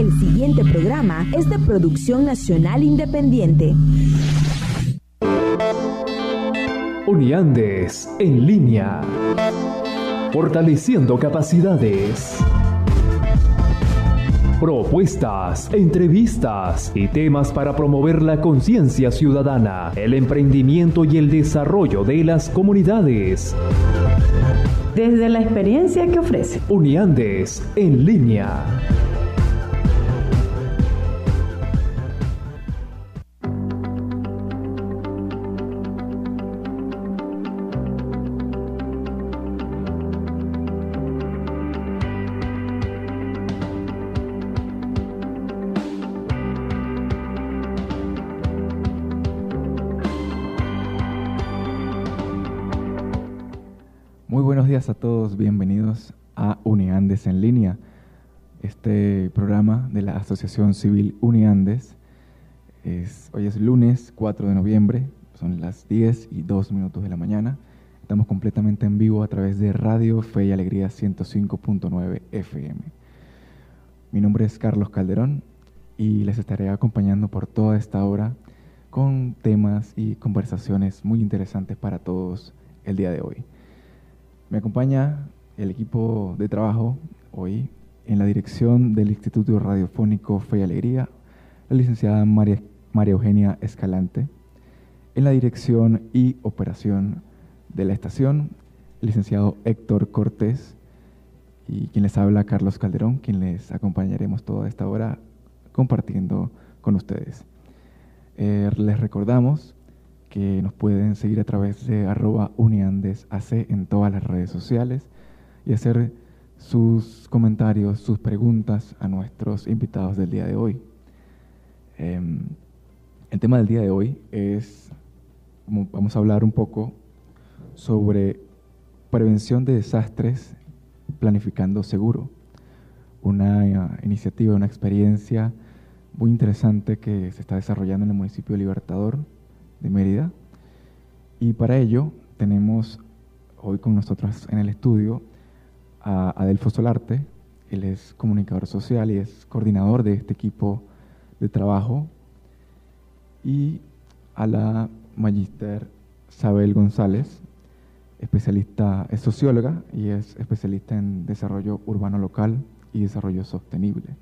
El siguiente programa es de producción nacional independiente. Uniandes en línea. Fortaleciendo capacidades. Propuestas, entrevistas y temas para promover la conciencia ciudadana, el emprendimiento y el desarrollo de las comunidades. Desde la experiencia que ofrece. Uniandes en línea. A todos, bienvenidos a Uniandes en línea, este programa de la Asociación Civil Uniandes. Es, hoy es lunes 4 de noviembre, son las 10 y 2 minutos de la mañana. Estamos completamente en vivo a través de Radio Fe y Alegría 105.9 FM. Mi nombre es Carlos Calderón y les estaré acompañando por toda esta hora con temas y conversaciones muy interesantes para todos el día de hoy. Me acompaña el equipo de trabajo hoy en la dirección del Instituto Radiofónico Fe y Alegría, la licenciada María, María Eugenia Escalante, en la dirección y operación de la estación, el licenciado Héctor Cortés, y quien les habla, Carlos Calderón, quien les acompañaremos toda esta hora compartiendo con ustedes. Eh, les recordamos que nos pueden seguir a través de arroba uniandesac en todas las redes sociales y hacer sus comentarios, sus preguntas a nuestros invitados del día de hoy. Em, el tema del día de hoy es, vamos a hablar un poco sobre prevención de desastres planificando seguro, una iniciativa, una experiencia muy interesante que se está desarrollando en el municipio de Libertador, de Mérida. Y para ello tenemos hoy con nosotros en el estudio a Adelfo Solarte. Él es comunicador social y es coordinador de este equipo de trabajo. Y a la magister Sabel González, especialista, es socióloga y es especialista en desarrollo urbano local y desarrollo sostenible.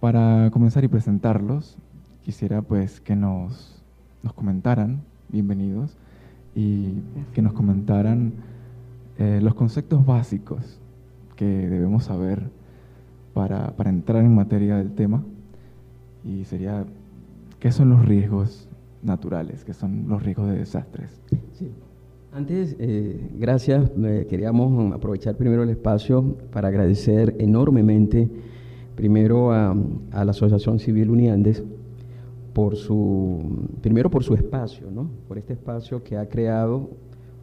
Para comenzar y presentarlos, quisiera pues que nos nos comentaran, bienvenidos, y que nos comentaran eh, los conceptos básicos que debemos saber para, para, entrar en materia del tema. Y sería, ¿qué son los riesgos naturales? ¿Qué son los riesgos de desastres? Sí. Antes, eh, gracias. queríamos aprovechar primero el espacio para agradecer enormemente primero a, a la Asociación Civil Uniandes por su, primero por su espacio, ¿no? por este espacio que ha creado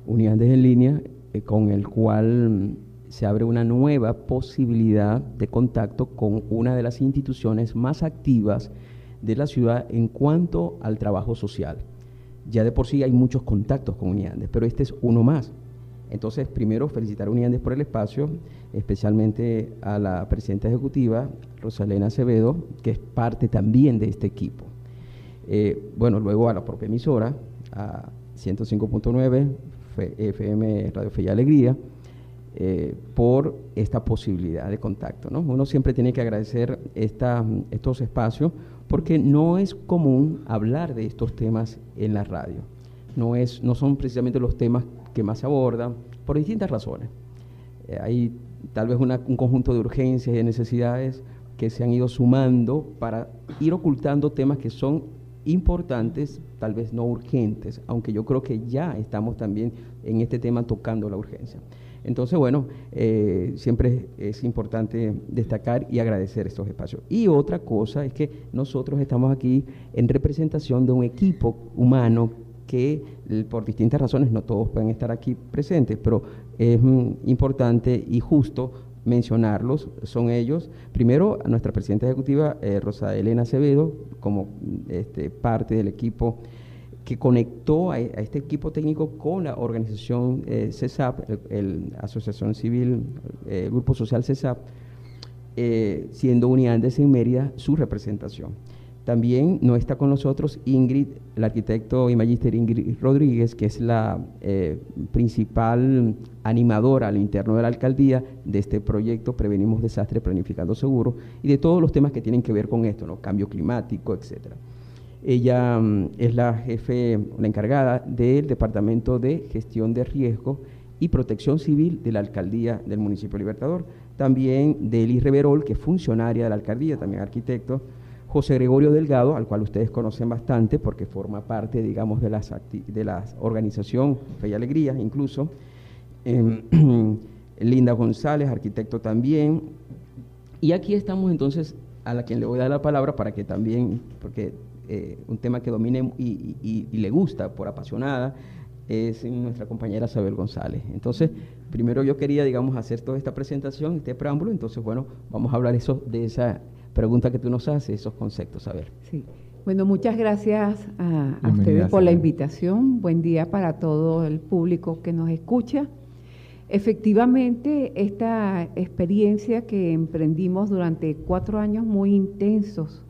Unidades en Línea, eh, con el cual se abre una nueva posibilidad de contacto con una de las instituciones más activas de la ciudad en cuanto al trabajo social. Ya de por sí hay muchos contactos con Unidades, pero este es uno más. Entonces, primero felicitar a Unidades por el espacio, especialmente a la presidenta ejecutiva, Rosalena Acevedo, que es parte también de este equipo. Eh, bueno, luego a la propia emisora, a 105.9 FM Radio Fe Alegría, eh, por esta posibilidad de contacto. ¿no? Uno siempre tiene que agradecer estos espacios porque no es común hablar de estos temas en la radio. No, es, no son precisamente los temas que más se abordan por distintas razones. Eh, hay tal vez un conjunto de urgencias y de necesidades que se han ido sumando para ir ocultando temas que son importantes, tal vez no urgentes, aunque yo creo que ya estamos también en este tema tocando la urgencia. Entonces, bueno, eh, siempre es importante destacar y agradecer estos espacios. Y otra cosa es que nosotros estamos aquí en representación de un equipo humano que por distintas razones no todos pueden estar aquí presentes, pero es mm, importante y justo mencionarlos son ellos, primero nuestra presidenta ejecutiva eh, Rosa Elena Acevedo, como este, parte del equipo que conectó a, este equipo técnico con la organización eh, CESAP, el, Asociación Civil, el eh, Grupo Social CESAP, eh, siendo Uniandes en Mérida su representación. También no está con nosotros Ingrid, el arquitecto y magíster Ingrid Rodríguez, que es la eh, principal animadora al interno de la alcaldía de este proyecto Prevenimos Desastres Planificando Seguro y de todos los temas que tienen que ver con esto, ¿no? cambio climático, etc. Ella mm, es la jefe, la encargada del Departamento de Gestión de Riesgo y Protección Civil de la Alcaldía del Municipio Libertador. También de Eli Reverol, que es funcionaria de la alcaldía, también arquitecto José Gregorio Delgado, al cual ustedes conocen bastante porque forma parte, digamos, de, la organización Fe y Alegría, incluso. Em, Linda González, arquitecto también. Y aquí estamos entonces a la quien le voy a dar la palabra para que también, porque eh, un tema que domine y, le gusta por apasionada, es nuestra compañera Isabel González. Entonces, primero yo quería, digamos, hacer toda esta presentación, este preámbulo, entonces, bueno, vamos a hablar eso, de esa pregunta que tú nos haces, esos conceptos, a ver. Sí. Bueno, muchas gracias a, ustedes por la invitación. Buen día para todo el público que nos escucha. Efectivamente, esta experiencia que emprendimos durante cuatro años muy intensos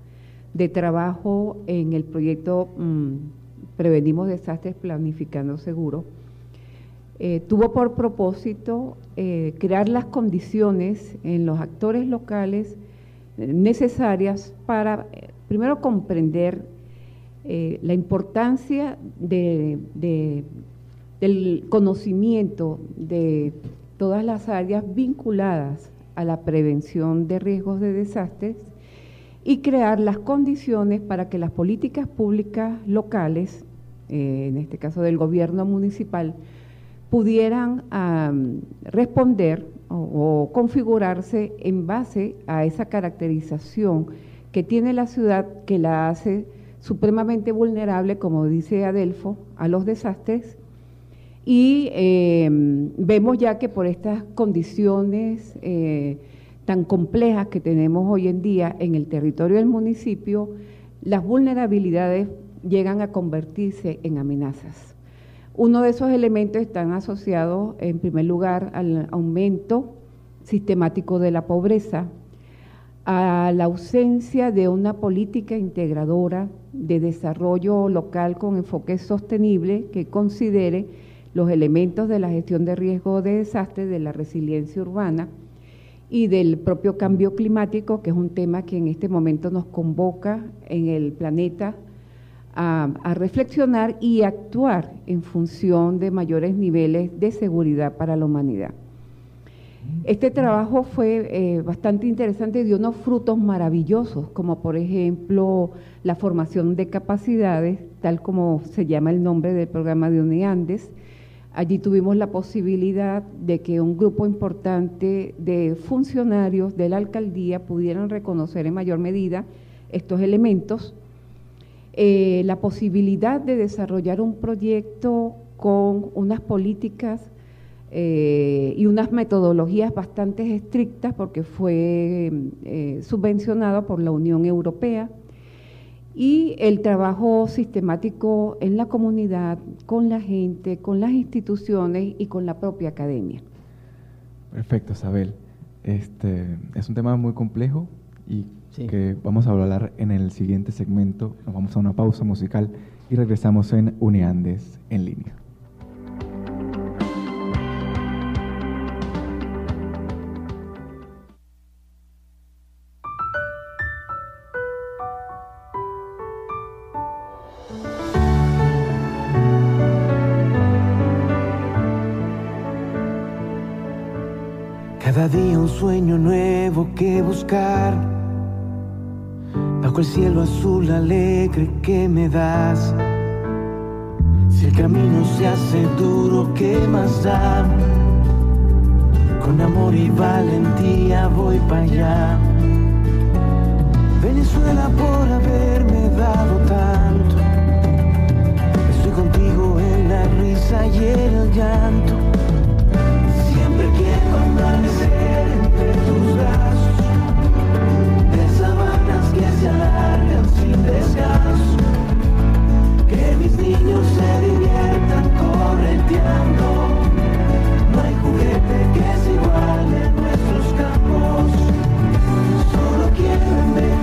de trabajo en el proyecto mm, Prevenimos Desastres Planificando Seguro, eh, tuvo por propósito eh, crear las condiciones en los actores locales necesarias para, eh, primero, comprender eh, la importancia del conocimiento de todas las áreas vinculadas a la prevención de riesgos de desastres y crear las condiciones para que las políticas públicas locales, eh, en este caso del gobierno municipal, pudieran responder o, configurarse en base a esa caracterización que tiene la ciudad que la hace supremamente vulnerable, como dice Adelfo, a los desastres. Y eh, vemos ya que por estas condiciones eh, tan complejas que tenemos hoy en día en el territorio del municipio, las vulnerabilidades llegan a convertirse en amenazas. Uno de esos elementos están asociados, en primer lugar, al aumento sistemático de la pobreza, a la ausencia de una política integradora de desarrollo local con enfoque sostenible que considere los elementos de la gestión de riesgo de desastre, de la resiliencia urbana y del propio cambio climático, que es un tema que en este momento nos convoca en el planeta a, reflexionar y actuar en función de mayores niveles de seguridad para la humanidad. Este trabajo fue eh, bastante interesante y dio unos frutos maravillosos, como por ejemplo la formación de capacidades, tal como se llama el nombre del programa de UNIANDES. Allí tuvimos la posibilidad de que un grupo importante de funcionarios de la alcaldía pudieran reconocer en mayor medida estos elementos eh, la posibilidad de desarrollar un proyecto con unas políticas eh, y unas metodologías bastante estrictas porque fue eh, subvencionado por la Unión Europea y el trabajo sistemático en la comunidad, con la gente, con las instituciones y con la propia academia. Perfecto, Isabel. Este, es un tema muy complejo y que vamos a hablar en el siguiente segmento. Nos vamos a una pausa musical y regresamos en Uniandes en línea. Cada día un sueño nuevo que buscar bajo el cielo azul alegre que me das. Si el camino se hace duro, ¿qué más da? Con amor y valentía voy para allá. Venezuela por haberme dado tanto. Estoy contigo en la risa y el llanto. Siempre quiero amanecer entre tus brazos alargan sin descanso, que mis niños se diviertan correteando. No hay juguete que se iguale a nuestros campos, solo quiero ver.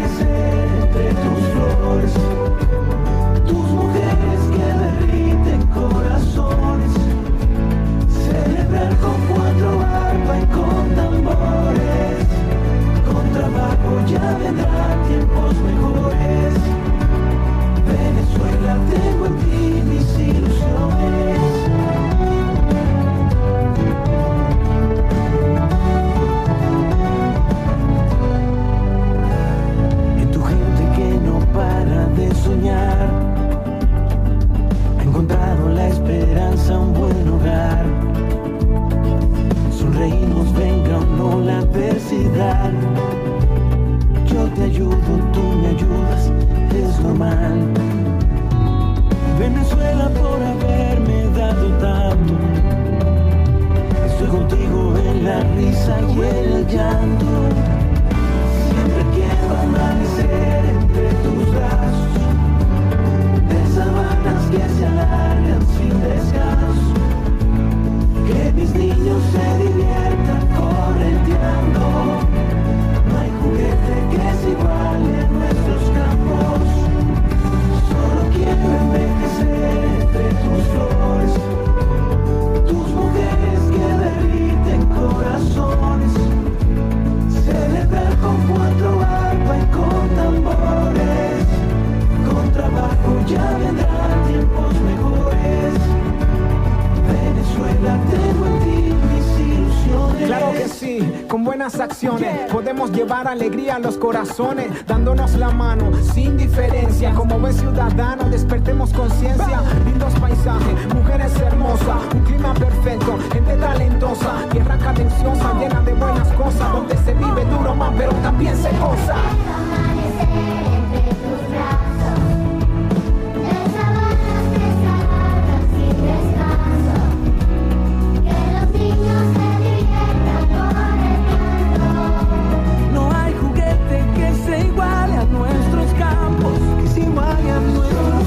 Con buenas acciones podemos llevar alegría a los corazones, dándonos la mano sin diferencia. Como buen ciudadano, despertemos conciencia. Lindos paisajes, mujeres hermosas, un clima perfecto, gente talentosa, tierra cadenciosa, llena de buenas cosas, donde se vive duro más, pero también se goza.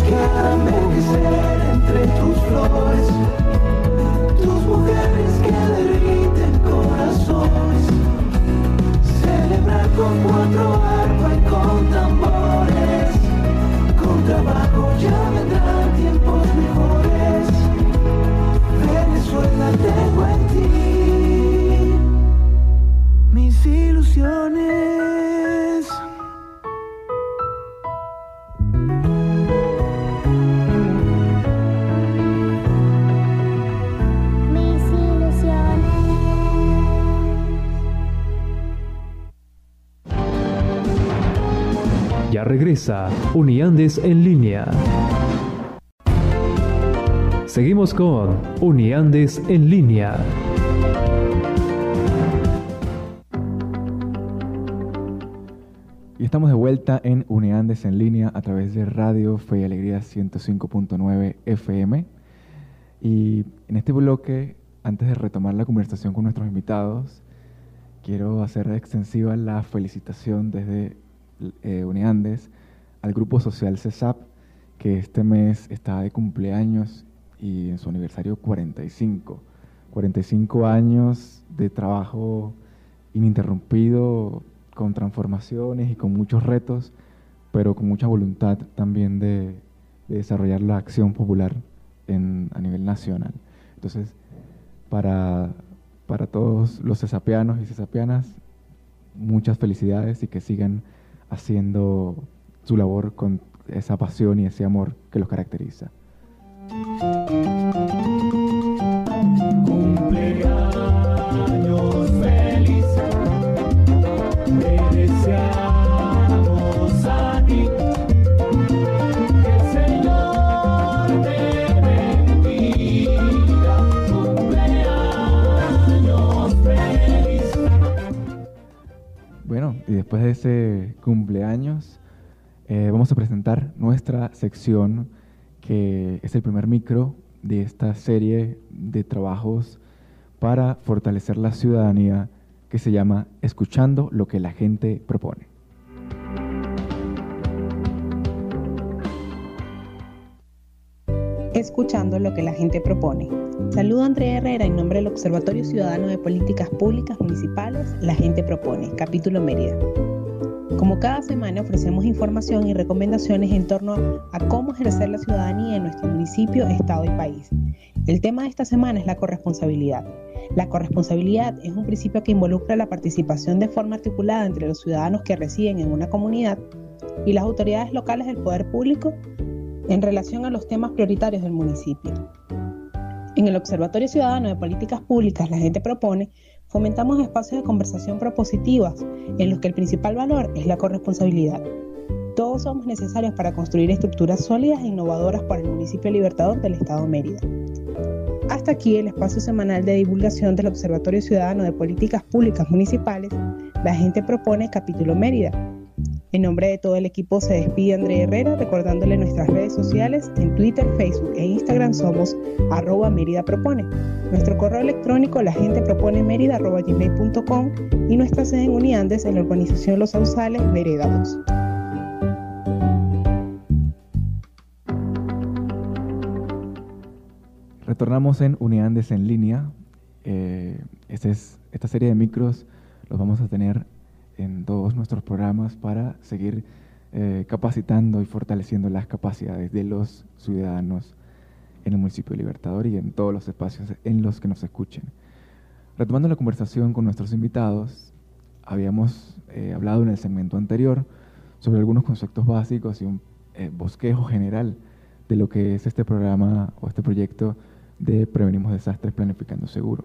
Campos. envejecer entre tus flores, tus mujeres que derriten corazones. Celebrar con cuatro arpa y con tambores. Con trabajo ya vendrán tiempos mejores. Venezuela tengo en ti regresa Uniandes en línea. Seguimos con Uniandes en línea. Y estamos de vuelta en Uniandes en línea a través de Radio Fe y Alegría 105.9 FM. Y en este bloque, antes de retomar la conversación con nuestros invitados, quiero hacer extensiva la felicitación desde eh, Uniandes al grupo social CESAP, que este mes está de cumpleaños y en su aniversario 45. 45 años de trabajo ininterrumpido, con transformaciones y con muchos retos, pero con mucha voluntad también de, de desarrollar la acción popular en, a nivel nacional. Entonces, para, para todos los cesapianos y cesapianas, muchas felicidades y que sigan haciendo su labor con esa pasión y ese amor que los caracteriza. Y después de ese cumpleaños, eh, vamos a presentar nuestra sección, que es el primer micro de esta serie de trabajos para fortalecer la ciudadanía que se llama Escuchando lo que la gente propone. escuchando lo que la gente propone. Saludo a Andrea Herrera en nombre del Observatorio Ciudadano de Políticas Públicas Municipales, La Gente Propone, capítulo Mérida. Como cada semana ofrecemos información y recomendaciones en torno a cómo ejercer la ciudadanía en nuestro municipio, estado y país. El tema de esta semana es la corresponsabilidad. La corresponsabilidad es un principio que involucra la participación de forma articulada entre los ciudadanos que residen en una comunidad y las autoridades locales del poder público en relación a los temas prioritarios del municipio. En el Observatorio Ciudadano de Políticas Públicas, la gente propone, fomentamos espacios de conversación propositivas en los que el principal valor es la corresponsabilidad. Todos somos necesarios para construir estructuras sólidas e innovadoras para el municipio libertador del Estado Mérida. Hasta aquí el espacio semanal de divulgación del Observatorio Ciudadano de Políticas Públicas Municipales, la gente propone capítulo Mérida. En nombre de todo el equipo se despide Andrea Herrera recordándole nuestras redes sociales en Twitter, Facebook e Instagram somos arroba Mérida Propone. Nuestro correo electrónico la gente propone y nuestra sede en Uniandes en la urbanización Los Sausales, Vereda 2. Retornamos en Uniandes en línea. Eh, este es, esta serie de micros los vamos a tener en todos nuestros programas para seguir eh, capacitando y fortaleciendo las capacidades de los ciudadanos en el municipio de Libertador y en todos los espacios en los que nos escuchen. Retomando la conversación con nuestros invitados, habíamos eh, hablado en el segmento anterior sobre algunos conceptos básicos y un eh, bosquejo general de lo que es este programa o este proyecto de Prevenimos Desastres Planificando Seguro.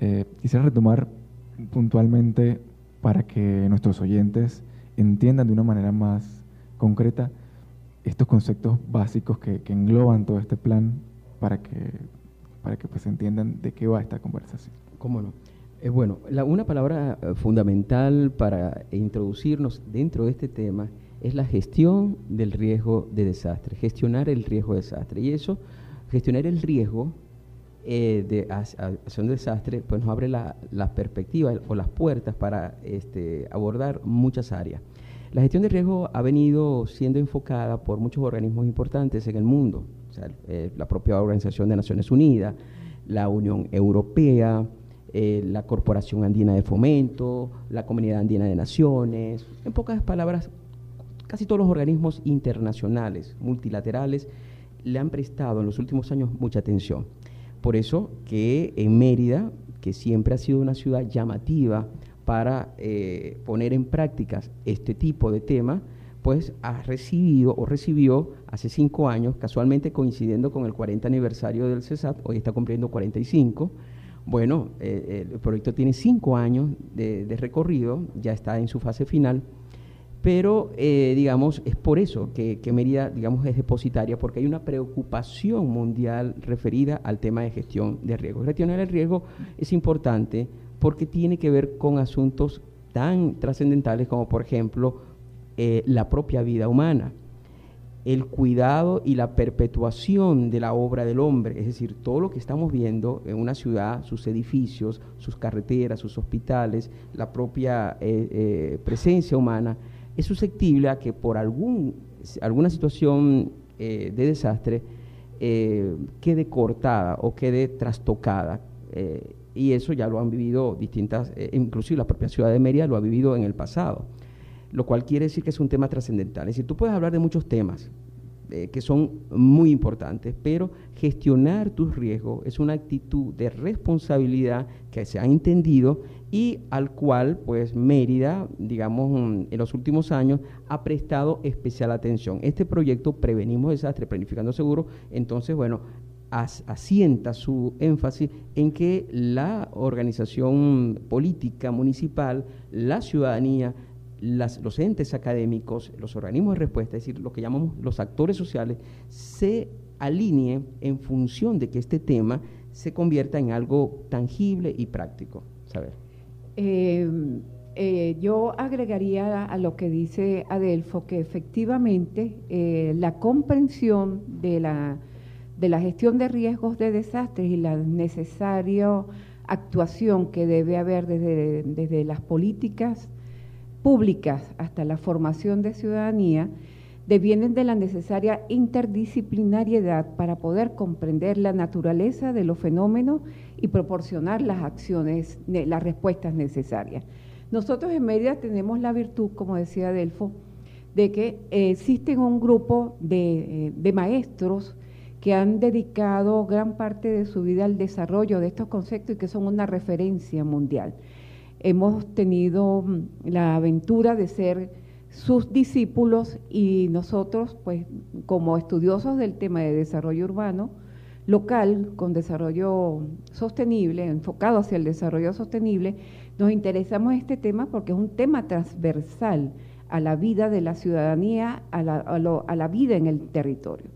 Eh, quisiera retomar puntualmente para que nuestros oyentes entiendan de una manera más concreta estos conceptos básicos que, que engloban todo este plan para que, para que pues entiendan de qué va esta conversación. ¿Cómo no? Eh, bueno, la- una palabra eh, fundamental para introducirnos dentro de este tema es la gestión del riesgo de desastre, gestionar el riesgo de desastre. Y eso, gestionar el riesgo eh, de hacia un desastre, pues nos abre la, la perspectiva o las puertas para este, abordar muchas áreas. La gestión de riesgo ha venido siendo enfocada por muchos organismos importantes en el mundo, eh, la propia Organización de Naciones Unidas, la Unión Europea, eh, la Corporación Andina de Fomento, la Comunidad Andina de Naciones, en pocas palabras, casi todos los organismos internacionales, multilaterales, le han prestado en los últimos años mucha atención. Por eso que en Mérida, que siempre ha sido una ciudad llamativa para eh, poner en prácticas este tipo de tema, pues ha recibido o recibió hace cinco años, casualmente coincidiendo con el 40 aniversario del CESAT, hoy está cumpliendo 45. Bueno, eh, el proyecto tiene cinco años de recorrido, ya está en su fase final, pero eh, digamos es por eso que, que Mérida digamos es depositaria porque hay una preocupación mundial referida al tema de gestión de riesgo. Gestionar el riesgo es importante porque tiene que ver con asuntos tan trascendentales como por ejemplo eh, la propia vida humana, el cuidado y la perpetuación de la obra del hombre, es decir, todo lo que estamos viendo en una ciudad, sus edificios, sus carreteras, sus hospitales, la propia eh, presencia humana, es susceptible a que por algún, alguna situación eh, de desastre eh, quede cortada o quede trastocada. eh, y eso ya lo han vivido distintas, inclusive la propia ciudad de Mérida lo ha vivido en el pasado, lo cual quiere decir que es un tema trascendental. Es decir, tú puedes hablar de muchos temas eh, que son muy importantes, pero gestionar tus riesgos es una actitud de responsabilidad que se ha entendido y al cual, pues, Mérida, digamos, mm, en los últimos años ha prestado especial atención. Este proyecto Prevenimos Desastres, Planificando Seguro, entonces, bueno, as- asienta su énfasis en que la organización política municipal, la ciudadanía, las- los entes académicos, los organismos de respuesta, es decir, lo que llamamos los actores sociales, se alineen en función de que este tema se convierta en algo tangible y práctico. Saber. Eh, eh, yo agregaría a lo que dice Adelfo que efectivamente eh, la comprensión de la, de la gestión de riesgos de desastres y la necesaria actuación que debe haber desde, desde las políticas públicas hasta la formación de ciudadanía devienen de la necesaria interdisciplinariedad para poder comprender la naturaleza de los fenómenos y proporcionar las acciones, ne- las respuestas necesarias. Nosotros en Mérida tenemos la virtud, como decía Delfo, de que eh, existen un grupo de, eh, de maestros que han dedicado gran parte de su vida al desarrollo de estos conceptos y que son una referencia mundial. Hemos tenido mm, la aventura de ser sus discípulos y nosotros, pues, como estudiosos del tema de desarrollo urbano local, con desarrollo sostenible, enfocado hacia el desarrollo sostenible, nos interesamos en este tema porque es un tema transversal a la vida de la ciudadanía, a la, a lo- a la vida en el territorio.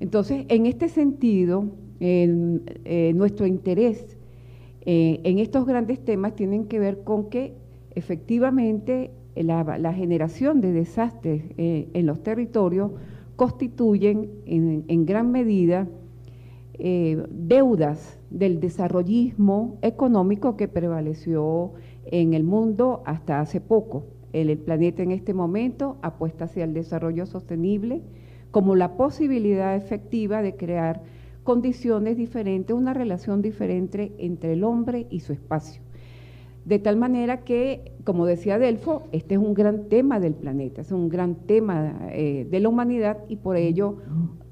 Entonces, en este sentido, en- eh, nuestro interés eh, en estos grandes temas tienen que ver con que efectivamente la, generación de desastres eh, en los territorios constituyen en, en gran medida eh, deudas del desarrollismo económico que prevaleció en el mundo hasta hace poco. El, el planeta en este momento apuesta hacia el desarrollo sostenible como la posibilidad efectiva de crear condiciones diferentes, una relación diferente entre el hombre y su espacio. De tal manera que, como decía Delfo, este es un gran tema del planeta, es un gran tema eh, de la humanidad y por ello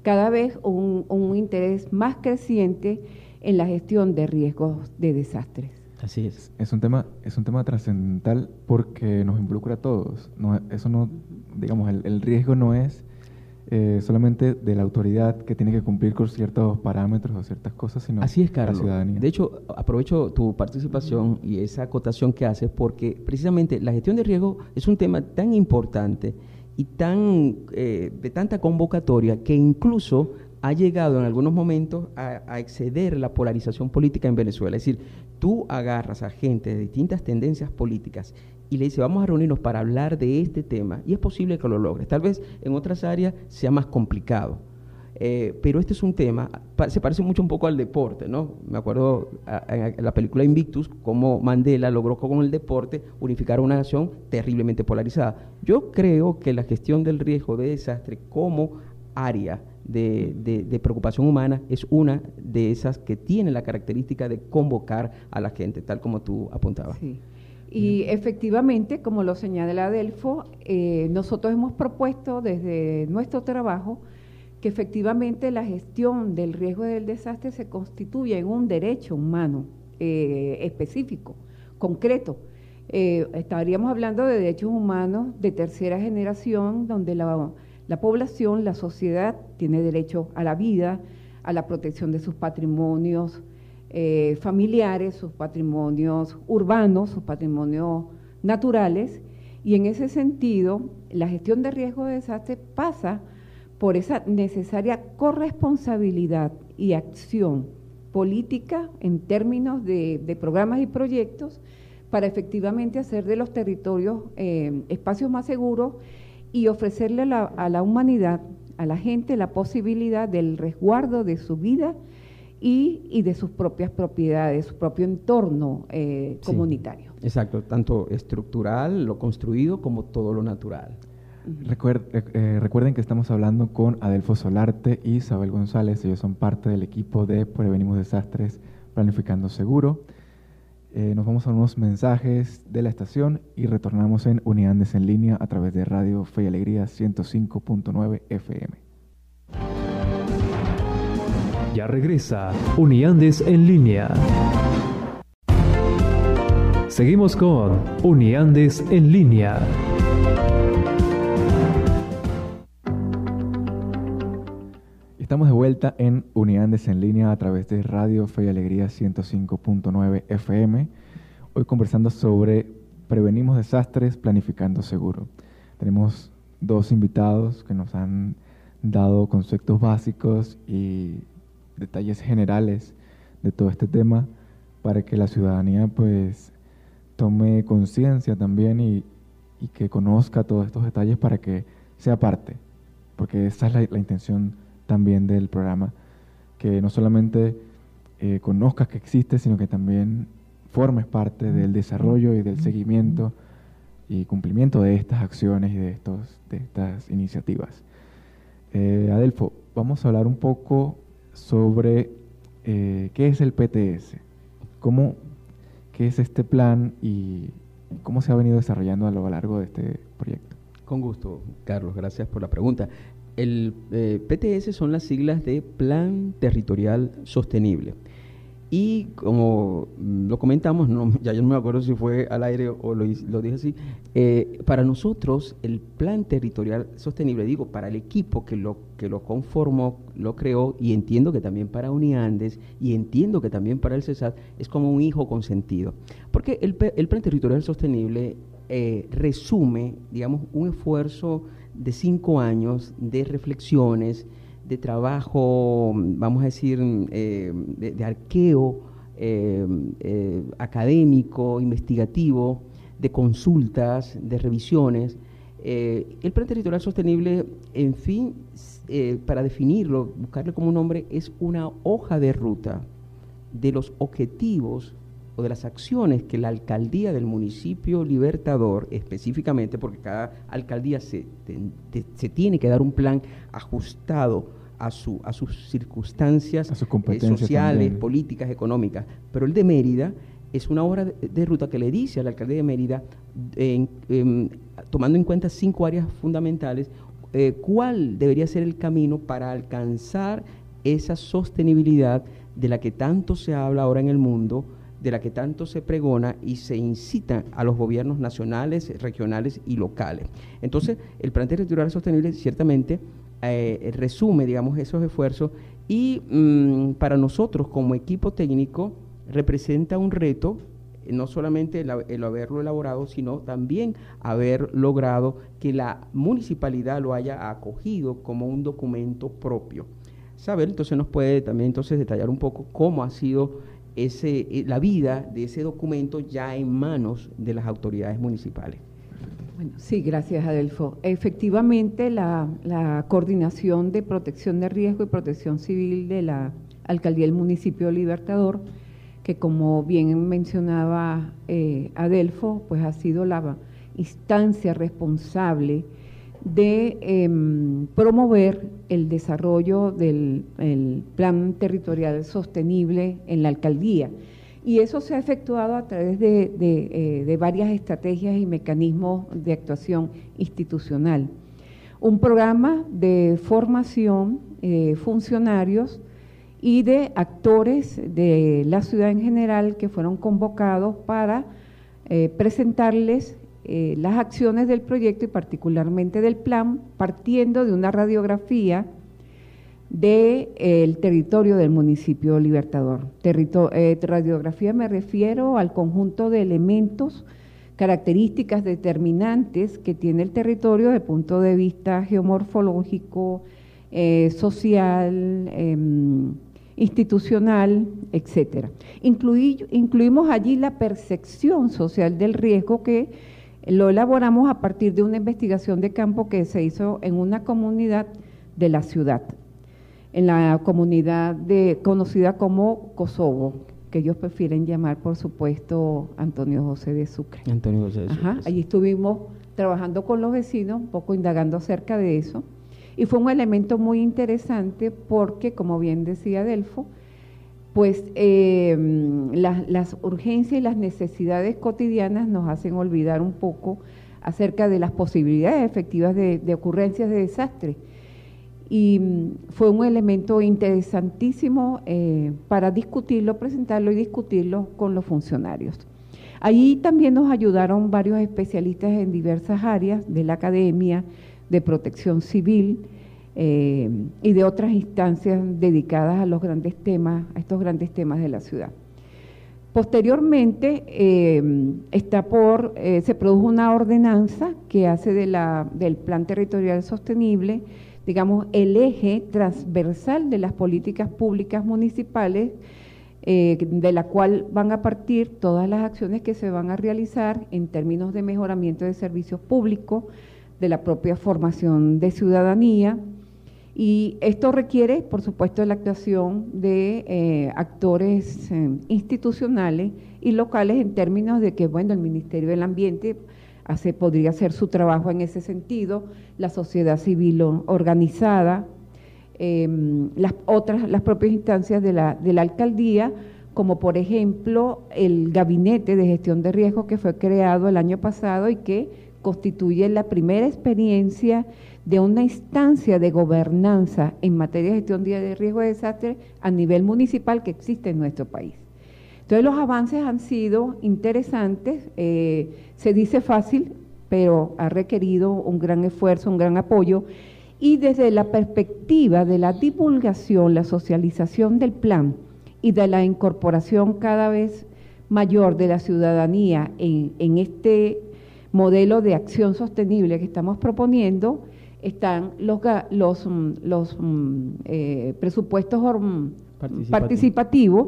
cada vez un, un interés más creciente en la gestión de riesgos de desastres. Así es. Es un tema, es un tema trascendental porque nos involucra a todos. No, eso no, digamos, el, el riesgo no es eh, solamente de la autoridad que tiene que cumplir con ciertos parámetros o ciertas cosas, sino Así es, la Carlos. ciudadanía. De hecho, aprovecho tu participación y esa acotación que haces porque precisamente la gestión de riesgo es un tema tan importante y tan eh, de tanta convocatoria que incluso ha llegado en algunos momentos a, a exceder la polarización política en Venezuela. Es decir, tú agarras a gente de distintas tendencias políticas y le dices, vamos a reunirnos para hablar de este tema, y es posible que lo logres. Tal vez en otras áreas sea más complicado. Eh, pero este es un tema, se parece mucho un poco al deporte, ¿no? Me acuerdo en la película Invictus, cómo Mandela logró con el deporte unificar una nación terriblemente polarizada. Yo creo que la gestión del riesgo de desastre como área de, de- de preocupación humana es una de esas que tiene la característica de convocar a la gente, tal como tú apuntabas. Sí. Y efectivamente, como lo señala Adelfo, eh, nosotros hemos propuesto desde nuestro trabajo que efectivamente la gestión del riesgo del desastre se constituya en un derecho humano eh, específico, concreto. Eh, estaríamos hablando de derechos humanos de tercera generación, donde la, la población, la sociedad, tiene derecho a la vida, a la protección de sus patrimonios eh, familiares, sus patrimonios urbanos, sus patrimonios naturales, y en ese sentido, la gestión de riesgo de desastre pasa por esa necesaria corresponsabilidad y acción política en términos de, programas y proyectos para efectivamente hacer de los territorios eh, espacios más seguros y ofrecerle la, a la humanidad, a la gente, la posibilidad del resguardo de su vida y, y de sus propias propiedades, su propio entorno eh, Sí. comunitario. Exacto, tanto estructural, lo construido, como todo lo natural. Recuer- eh, eh, recuerden que estamos hablando con Adelfo Solarte y Isabel González. Ellos son parte del equipo de Prevenimos Desastres Planificando Seguro. Eh, nos vamos a unos mensajes de la estación y retornamos en Uniandes en línea a través de Radio Fe y Alegría 105.9 FM. Ya regresa Uniandes en línea. Seguimos con Uniandes en línea. Estamos de vuelta en Uniandes en línea a través de Radio Fe y Alegría 105.9 FM. Hoy conversando sobre prevenimos desastres planificando seguro. Tenemos dos invitados que nos han dado conceptos básicos y detalles generales de todo este tema para que la ciudadanía pues tome conciencia también y, y que conozca todos estos detalles para que sea parte, porque esa es la, la intención también del programa, que no solamente eh, conozcas que existe, sino que también formes parte del desarrollo y del seguimiento y cumplimiento de estas acciones y de, estos, de estas iniciativas. Eh, Adelfo, vamos a hablar un poco sobre eh, qué es el PTS, cómo, qué es este plan y cómo se ha venido desarrollando a lo largo de este proyecto. Con gusto, Carlos, gracias por la pregunta. El eh, PTS son las siglas de Plan Territorial Sostenible. Y como lo comentamos, no, ya yo no me acuerdo si fue al aire o lo, dije así, eh, para nosotros el Plan Territorial Sostenible, digo, para el equipo que lo, que lo conformó, lo creó, y entiendo que también para Uniandes, y entiendo que también para el CESAT, es como un hijo consentido. Porque el, el Plan Territorial Sostenible eh, resume, digamos, un esfuerzo de cinco años de reflexiones, de trabajo, vamos a decir, eh, de, arqueo eh, eh, académico, investigativo, de consultas, de revisiones. El plan territorial sostenible, en fin, para definirlo, buscarle como un nombre, es una hoja de ruta de los objetivos o de las acciones que la alcaldía del municipio libertador, específicamente, porque cada alcaldía se, se tiene que dar un plan ajustado a, su, a sus circunstancias A sus competencias sociales, también. políticas, económicas. Pero el de Mérida es una obra de, de ruta que le dice al alcalde de Mérida, em, tomando en cuenta cinco áreas fundamentales, eh, cuál debería ser el camino para alcanzar esa sostenibilidad de la que tanto se habla ahora en el mundo, de la que tanto se pregona y se incita a los gobiernos nacionales, regionales y locales. Entonces, el Plan Territorial Sostenible ciertamente eh, resume, digamos, esos esfuerzos y mm, para nosotros como equipo técnico representa un reto, eh, no solamente el, el haberlo elaborado, sino también haber logrado que la municipalidad lo haya acogido como un documento propio. Saber, entonces nos puede también entonces detallar un poco cómo ha sido ese, eh, la vida de ese documento ya en manos de las autoridades municipales. Bueno, sí, gracias Adelfo. Efectivamente, la, coordinación de protección de riesgo y protección civil de la Alcaldía del Municipio Libertador, que como bien mencionaba eh, Adelfo, pues ha sido la instancia responsable de em, promover el desarrollo del el plan territorial sostenible en la alcaldía. Y eso se ha efectuado a través eh, de varias estrategias y mecanismos de actuación institucional. Un programa de formación de funcionarios y de actores de la ciudad en general que fueron convocados para eh, presentarles eh, las acciones del proyecto y particularmente del plan, partiendo de una radiografía del territorio del municipio Libertador. Eh, radiografía me refiero al conjunto de elementos, características determinantes que tiene el territorio desde el punto de vista geomorfológico, eh, social, em, institucional, etcétera. Incluimos allí la percepción social del riesgo que lo elaboramos a partir de una investigación de campo que se hizo en una comunidad de la ciudad, en la comunidad de, conocida como Kosovo, que ellos prefieren llamar, por supuesto, Antonio José de Sucre. Antonio José de Ajá, Sucre. allí estuvimos trabajando con los vecinos, un poco indagando acerca de eso, y fue un elemento muy interesante porque, como bien decía Delfo, pues eh, las, las urgencias y las necesidades cotidianas nos hacen olvidar un poco acerca de las posibilidades efectivas de, de ocurrencias de desastre. Y mm, fue un elemento interesantísimo eh, para discutirlo, presentarlo y discutirlo con los funcionarios. Allí también nos ayudaron varios especialistas en diversas áreas de la academia, de protección civil eh, y de otras instancias dedicadas a los grandes temas, a estos grandes temas de la ciudad. Posteriormente eh, está por, se produjo una ordenanza que hace del Plan Territorial Sostenible, digamos, el eje transversal de las políticas públicas municipales, eh, de la cual van a partir todas las acciones que se van a realizar en términos de mejoramiento de servicios públicos, de la propia formación de ciudadanía, y esto requiere, por supuesto, la actuación de eh, actores eh, institucionales y locales en términos de que, bueno, el Ministerio del Ambiente hace, podría hacer su trabajo en ese sentido, la sociedad civil organizada, eh, las otras, las propias instancias de la, de la alcaldía, como por ejemplo el gabinete de gestión de riesgo que fue creado el año pasado y que constituye la primera experiencia de una instancia de gobernanza en materia de gestión de riesgo de desastre a nivel municipal que existe en nuestro país. Entonces los avances han sido interesantes, eh, se dice fácil, pero ha requerido un gran esfuerzo, un gran apoyo, y desde la perspectiva de la divulgación, la socialización del plan y de la incorporación cada vez mayor de la ciudadanía en, en este modelo de acción sostenible que estamos proponiendo, están los, los, mm, los mm, eh, presupuestos mm, Participativos. participativos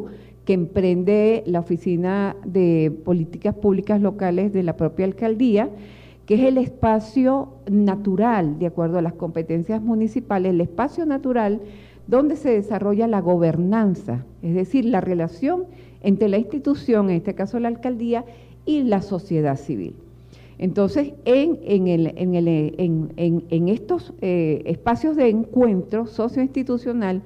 que emprende la Oficina de Políticas Públicas Locales de la propia alcaldía, que es el espacio natural, de acuerdo a las competencias municipales, el espacio natural donde se desarrolla la gobernanza, es decir, la relación entre la institución, en este caso la alcaldía, y la sociedad civil. Entonces, en, estos eh, espacios de encuentro socioinstitucional,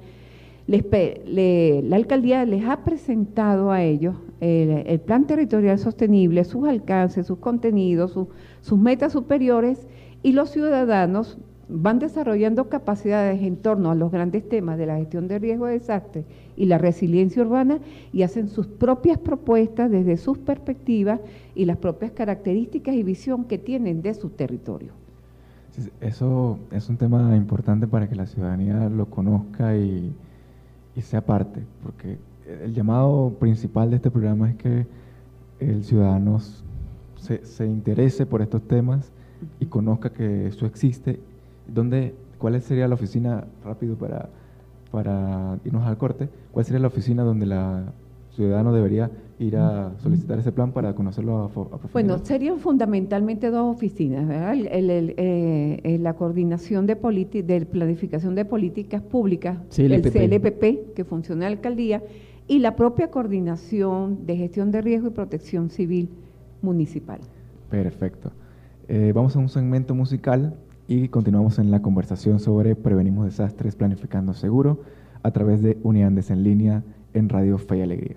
les le- la alcaldía les ha presentado a ellos el, el plan territorial sostenible, sus alcances, sus contenidos, su- sus metas superiores y los ciudadanos van desarrollando capacidades en torno a los grandes temas de la gestión de riesgo de desastre y la resiliencia urbana y hacen sus propias propuestas desde sus perspectivas y las propias características y visión que tienen de su territorio. Eso es un tema importante para que la ciudadanía lo conozca y, y sea parte, porque el llamado principal de este programa es que el ciudadano se, se interese por estos temas y conozca que eso existe. ¿Dónde, ¿Cuál sería la oficina, rápido para, para irnos al corte, cuál sería la oficina donde la ciudadano debería ir a solicitar ese plan para conocerlo a, a profundidad? Bueno, serían fundamentalmente dos oficinas, ¿verdad? El- el- el, eh, eh, la coordinación de, de planificación de políticas públicas, CLPP. el CLPP, que funciona en la alcaldía, y la propia coordinación de gestión de riesgo y protección civil municipal. Perfecto. Eh, vamos a un segmento musical y continuamos en la conversación sobre Prevenimos Desastres Planificando Seguro a través de Uniandes en línea en Radio Fe y Alegría.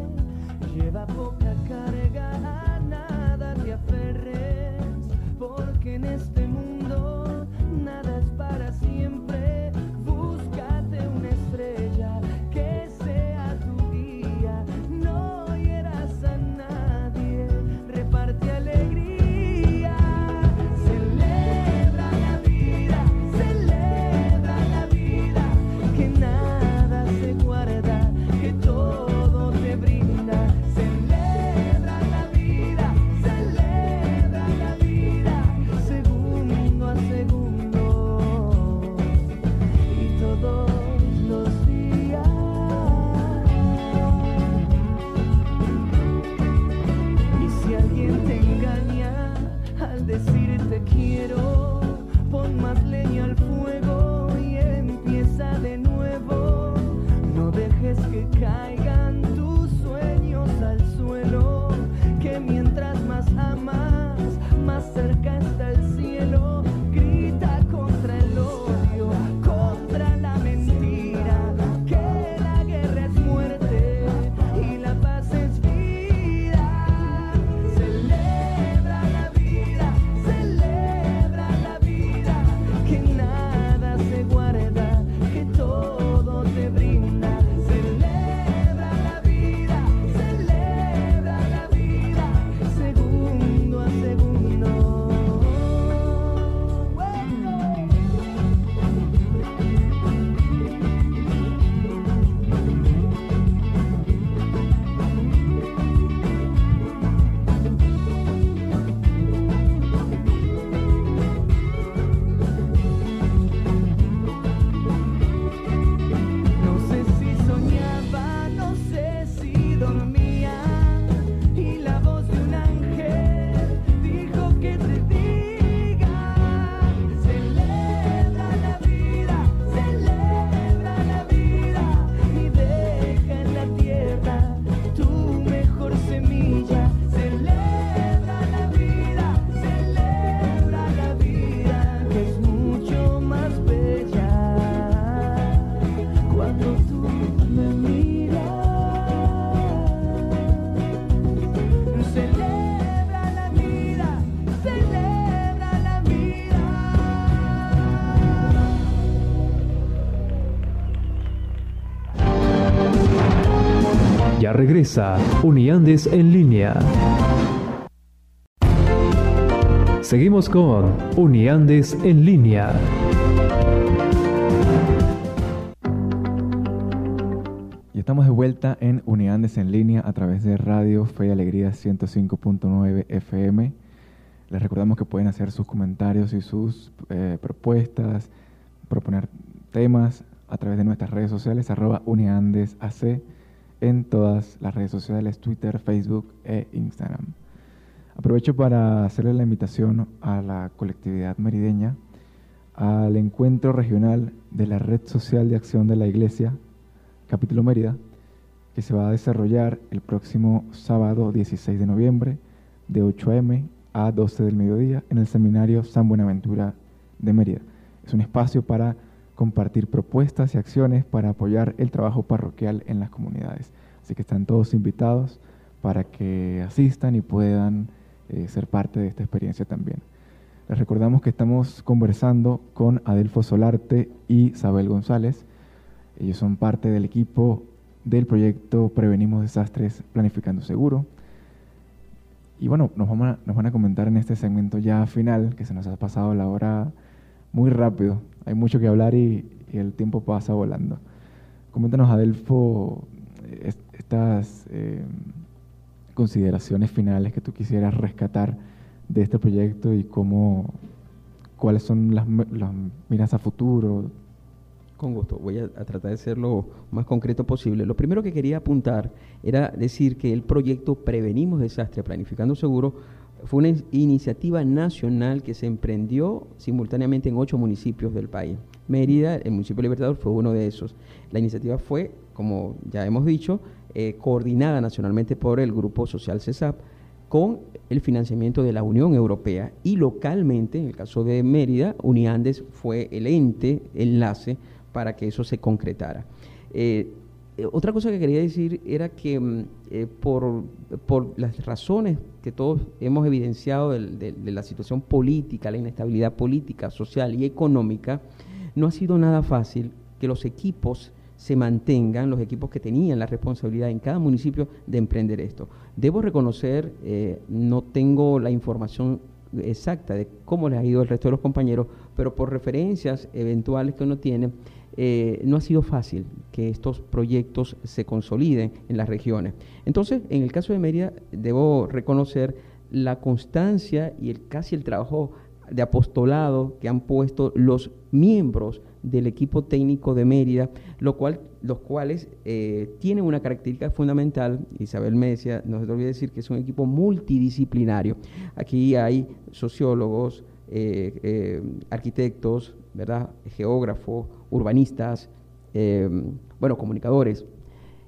Lleva poca carga, a nada te aferres, porque en este regresa Uniandes en línea. Seguimos con Uniandes en línea. Y estamos de vuelta en Uniandes en línea a través de Radio Fe y Alegría 105.9 FM. Les recordamos que pueden hacer sus comentarios y sus eh, propuestas, proponer temas a través de nuestras redes sociales, arroba uniandesac, en todas las redes sociales, Twitter, Facebook e Instagram. Aprovecho para hacerle la invitación a la colectividad merideña al encuentro regional de la Red Social de Acción de la Iglesia, capítulo Mérida, que se va a desarrollar el próximo sábado 16 de noviembre de 8 a.m. a 12 del mediodía en el seminario San Buenaventura de Mérida. Es un espacio para compartir propuestas y acciones para apoyar el trabajo parroquial en las comunidades. Así que están todos invitados para que asistan y puedan eh, ser parte de esta experiencia también. Les recordamos que estamos conversando con Adelfo Solarte y Isabel González. Ellos son parte del equipo del proyecto Prevenimos Desastres Planificando Seguro. Y bueno, nos, van a comentar en este segmento ya final, que se nos ha pasado la hora muy rápido. Hay mucho que hablar y, el tiempo pasa volando. Coméntanos, Adelfo, eh, est- estas eh, consideraciones finales que tú quisieras rescatar de este proyecto y cómo, cuáles son las, las miras a futuro. Con gusto, voy a, a tratar de ser lo más concreto posible. Lo primero que quería apuntar era decir que el proyecto Prevenimos Desastres Planificando Seguro fue una in- iniciativa nacional que se emprendió simultáneamente en ocho municipios del país. Mérida, el municipio Libertador, fue uno de esos. La iniciativa fue, como ya hemos dicho, eh, coordinada nacionalmente por el Grupo Social CESAP con el financiamiento de la Unión Europea y localmente, en el caso de Mérida, Uniandes fue el ente, enlace para que eso se concretara. Eh, eh, otra cosa que quería decir era que mm, eh, por, las razones que todos hemos evidenciado de la situación política, la inestabilidad política, social y económica, no ha sido nada fácil que los equipos se mantengan, los equipos que tenían la responsabilidad en cada municipio de emprender esto. Debo reconocer, eh, no tengo la información exacta de cómo les ha ido el resto de los compañeros, pero por referencias eventuales que uno tiene, eh, no ha sido fácil que estos proyectos se consoliden en las regiones. Entonces, en el caso de Mérida, debo reconocer la constancia y el casi el trabajo de apostolado que han puesto los miembros del equipo técnico de Mérida, lo cual, los cuales eh, tienen una característica fundamental, Isabel me decía, no se olvide decir que es un equipo multidisciplinario. Aquí hay sociólogos, eh, eh, arquitectos, ¿verdad? geógrafos, urbanistas, eh, bueno, comunicadores,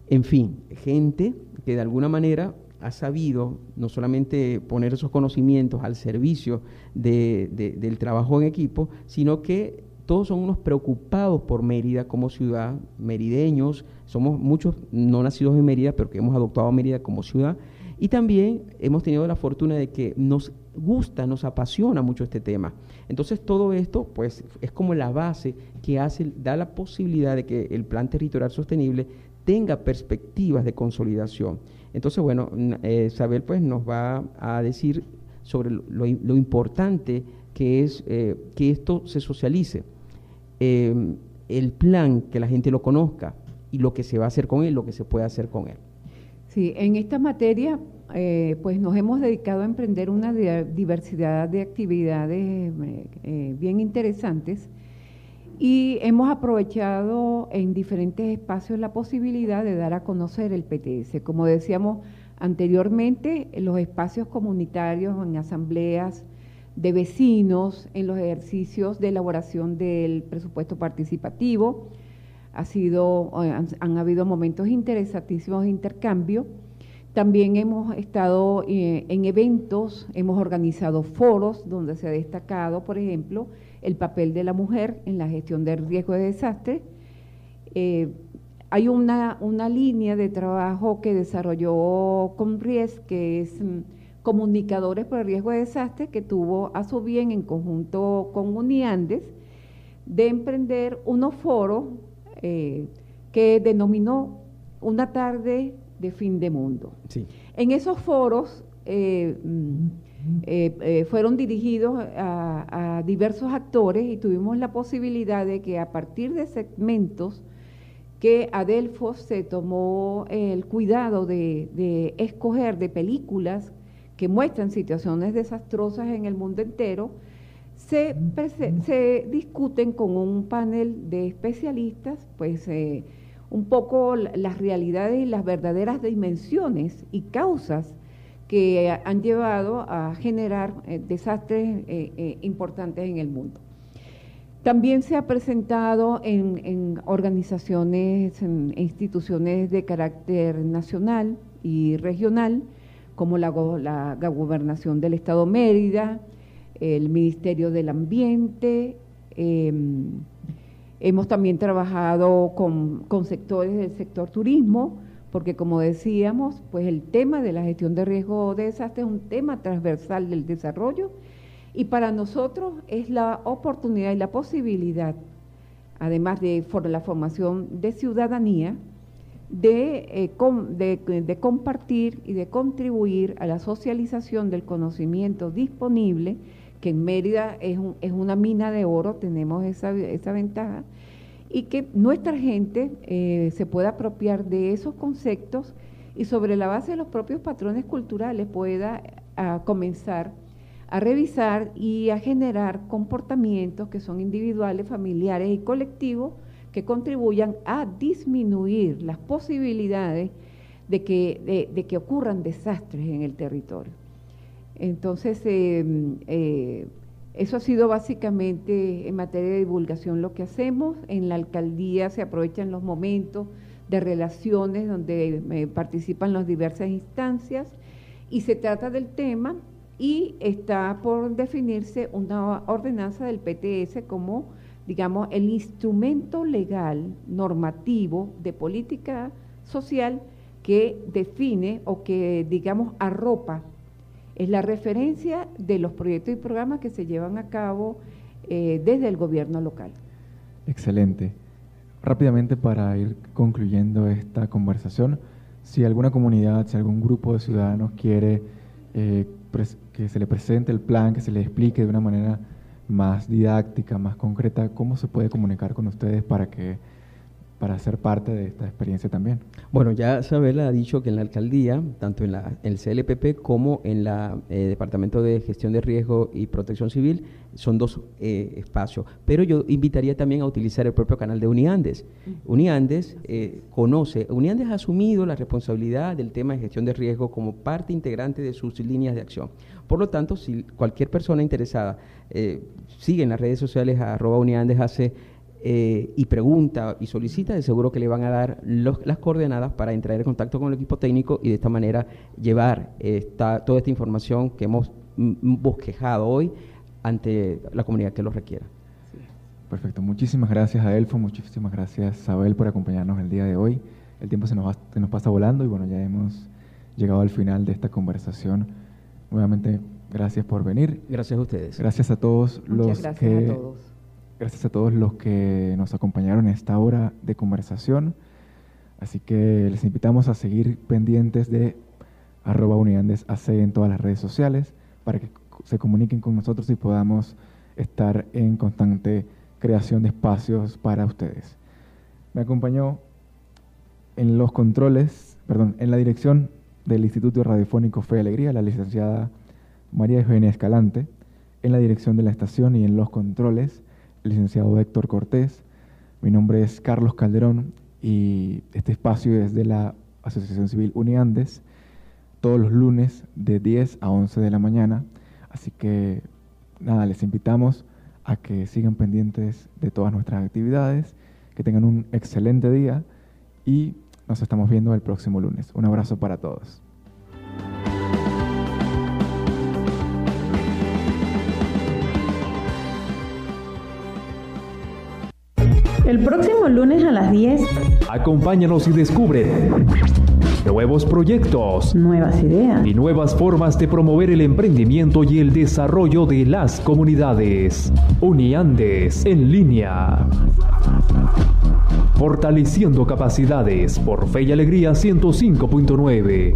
en fin, gente que de alguna manera ha sabido no solamente poner esos conocimientos al servicio de- de- del trabajo en equipo, sino que todos son unos preocupados por Mérida como ciudad, merideños, somos muchos no nacidos en Mérida, pero que hemos adoptado Mérida como ciudad, y también hemos tenido la fortuna de que nos gusta, nos apasiona mucho este tema. Entonces todo esto pues es como la base que hace, da la posibilidad de que el plan territorial sostenible tenga perspectivas de consolidación. Entonces, bueno, eh, Isabel pues nos va a decir sobre lo, lo im- lo importante que es eh, que esto se socialice, Eh, el plan, que la gente lo conozca y lo que se va a hacer con él, lo que se puede hacer con él. Sí, en esta materia, eh, pues nos hemos dedicado a emprender una di- diversidad de actividades eh, eh, bien interesantes y hemos aprovechado en diferentes espacios la posibilidad de dar a conocer el PTS. Como decíamos anteriormente, en los espacios comunitarios, en asambleas de vecinos, en los ejercicios de elaboración del presupuesto participativo, ha sido, han, han habido momentos interesantísimos de intercambio. También hemos estado eh, en eventos, hemos organizado foros donde se ha destacado, por ejemplo, el papel de la mujer en la gestión del riesgo de desastre. Eh, hay una, una línea de trabajo que desarrolló Comries, que es mm, Comunicadores por el Riesgo de Desastre, que tuvo a su bien en conjunto con Uniandes de emprender unos foros eh, que denominó una tarde de fin de mundo. Sí. En esos foros eh, mm, eh, eh, fueron dirigidos a, a diversos actores y tuvimos la posibilidad de que a partir de segmentos que Adelfo se tomó el cuidado de, de escoger de películas que muestran situaciones desastrosas en el mundo entero, se, discuten con un panel de especialistas, pues eh, un poco la- las realidades y las verdaderas dimensiones y causas que han llevado a generar eh, desastres eh, importantes en el mundo. También se ha presentado en, organizaciones, en instituciones de carácter nacional y regional, como la Gobernación del Estado Mérida, el Ministerio del Ambiente. eh, hemos también trabajado con, sectores del sector turismo, porque como decíamos, pues el tema de la gestión de riesgo de desastre es un tema transversal del desarrollo y para nosotros es la oportunidad y la posibilidad, además de la formación de ciudadanía, eh, de compartir y de contribuir a la socialización del conocimiento disponible, que en Mérida es, un- es una mina de oro, tenemos esa, ventaja, y que nuestra gente eh, se pueda apropiar de esos conceptos y sobre la base de los propios patrones culturales pueda ah, comenzar a revisar y a generar comportamientos que son individuales, familiares y colectivos que contribuyan a disminuir las posibilidades de que ocurran desastres en el territorio. Entonces, eh, eh, eso ha sido básicamente en materia de divulgación lo que hacemos. En la alcaldía se aprovechan los momentos de relaciones donde eh, participan las diversas instancias y se trata del tema y está por definirse una ordenanza del PTS como, digamos, el instrumento legal, normativo de política social que define o que, digamos, arropa es la referencia de los proyectos y programas que se llevan a cabo eh, desde el gobierno local. Excelente. Rápidamente para ir concluyendo esta conversación, si alguna comunidad, si algún grupo de ciudadanos quiere eh, que se le presente el plan, que se le explique de una manera más didáctica, más concreta, ¿cómo se puede comunicar con ustedes para que para ser parte de esta experiencia también? Bueno, ya Isabel ha dicho que en la alcaldía, tanto en, la, en el CLPP como en la eh, Departamento de Gestión de Riesgo y Protección Civil, son dos eh, espacios. Pero yo invitaría también a utilizar el propio canal de Uniandes. Uniandes eh, conoce, Uniandes ha asumido la responsabilidad del tema de gestión de riesgo como parte integrante de sus líneas de acción. Por lo tanto, si cualquier persona interesada eh, sigue en las redes sociales a arroba Uniandes hace eh, y pregunta y solicita, de seguro que le van a dar los- las coordenadas para entrar en contacto con el equipo técnico y de esta manera llevar esta, toda esta información que hemos bosquejado hoy ante la comunidad que lo requiera. Perfecto. Muchísimas gracias a Elfo, muchísimas gracias Isabel por acompañarnos el día de hoy. El tiempo se nos, va- se nos pasa volando y bueno, ya hemos llegado al final de esta conversación. Nuevamente, gracias por venir. Gracias a ustedes. Gracias a todos Muchas los gracias que a todos. Gracias a todos los que nos acompañaron en esta hora de conversación. Así que les invitamos a seguir pendientes de arroba Uniandes AC en todas las redes sociales para que se comuniquen con nosotros y podamos estar en constante creación de espacios para ustedes. Me acompañó en los controles, perdón, en la dirección del Instituto Radiofónico Fe y Alegría, la licenciada María Eugenia Escalante, en la dirección de la estación y en los controles, licenciado Héctor Cortés. Mi nombre es Carlos Calderón y este espacio es de la Asociación Civil Uniandes, todos los lunes de 10 a 11 de la mañana. Así que nada, les invitamos a que sigan pendientes de todas nuestras actividades, que tengan un excelente día y nos estamos viendo el próximo lunes. Un abrazo para todos. El próximo lunes a las 10, Acompáñanos y descubre nuevos proyectos nuevas ideas. y nuevas formas de promover el emprendimiento y el desarrollo de las comunidades. Uniandes en línea. Fortaleciendo capacidades por Fe y Alegría 105.9.